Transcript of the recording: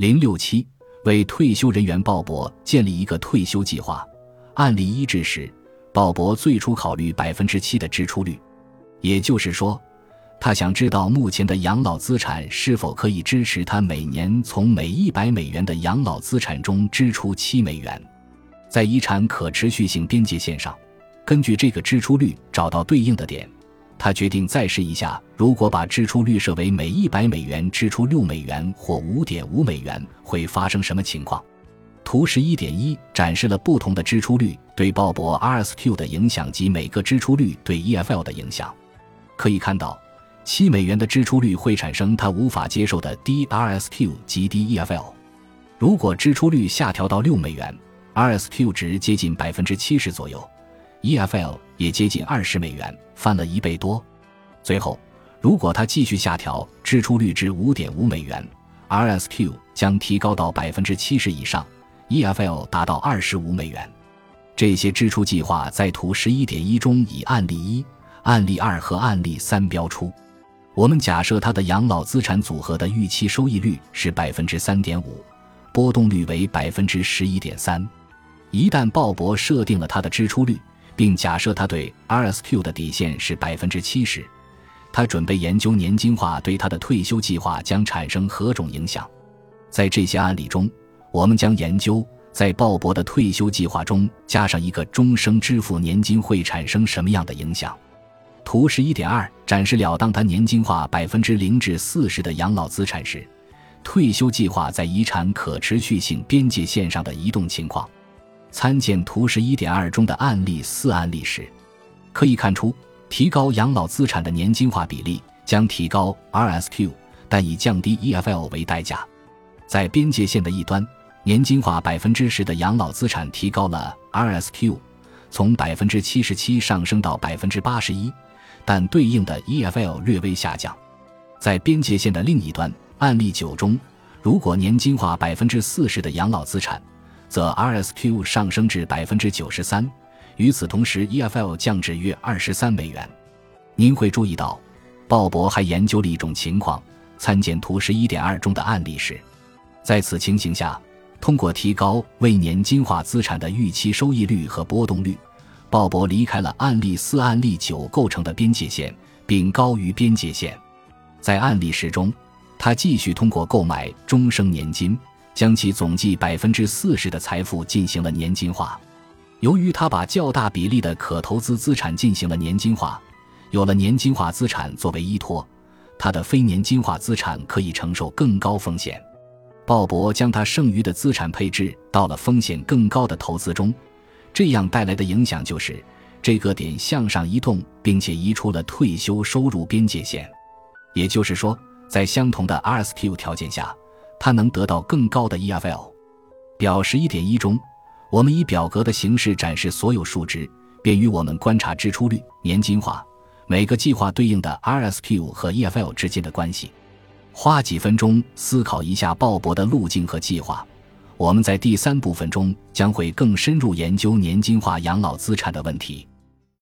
零六七为退休人员鲍勃建立一个退休计划。案例一至时，鲍勃最初考虑百分之七的支出率，也就是说，他想知道目前的养老资产是否可以支持他每年从每一百美元的养老资产中支出七美元。在遗产可持续性边界线上，根据这个支出率找到对应的点。他决定再试一下，如果把支出率设为每一百美元支出六美元或五点五美元，会发生什么情况？图十一点一展示了不同的支出率对鲍勃 RSQ 的影响及每个支出率对 EFL 的影响。可以看到，七美元的支出率会产生他无法接受的低 RSQ 及低 EFL。如果支出率下调到六美元，RSQ 值接近百分之七十左右。EFL 也接近二十美元，翻了一倍多。最后，如果它继续下调支出率至五点五美元，RSQ 将提高到百分之七十以上，EFL 达到二十五美元。这些支出计划在图十一点一中以案例一、案例二和案例三标出。我们假设他的养老资产组合的预期收益率是百分之三点五，波动率为百分之十一点三。一旦鲍勃设定了他的支出率，并假设他对 RSQ 的底线是百分之七十，他准备研究年金化对他的退休计划将产生何种影响。在这些案例中，我们将研究在鲍勃的退休计划中加上一个终生支付年金会产生什么样的影响。图十一点二展示了当他年金化百分之零至四十的养老资产时，退休计划在遗产可持续性边界线上的移动情况。参见图十一点二中的案例四案例时，可以看出，提高养老资产的年金化比例将提高 RSQ，但以降低 EFL 为代价。在边界线的一端，年金化百分之十的养老资产提高了 RSQ，从百分之七十七上升到百分之八十一，但对应的 EFL 略微下降。在边界线的另一端，案例九中，如果年金化百分之四十的养老资产，则 RSQ 上升至百分之九十三，与此同时，EFL 降至约二十三美元。您会注意到，鲍勃还研究了一种情况，参见图十一点二中的案例时，在此情形下，通过提高为年金化资产的预期收益率和波动率，鲍勃离开了案例四、案例九构成的边界线，并高于边界线。在案例十中，他继续通过购买终生年金。将其总计百分之四十的财富进行了年金化。由于他把较大比例的可投资资产进行了年金化，有了年金化资产作为依托，他的非年金化资产可以承受更高风险。鲍勃将他剩余的资产配置到了风险更高的投资中，这样带来的影响就是这个点向上移动，并且移出了退休收入边界线。也就是说，在相同的 RSQ 条件下。它能得到更高的 EFL。表十一点一中，我们以表格的形式展示所有数值，便于我们观察支出率、年金化、每个计划对应的 RSQ 和 EFL 之间的关系。花几分钟思考一下鲍勃的路径和计划。我们在第三部分中将会更深入研究年金化养老资产的问题。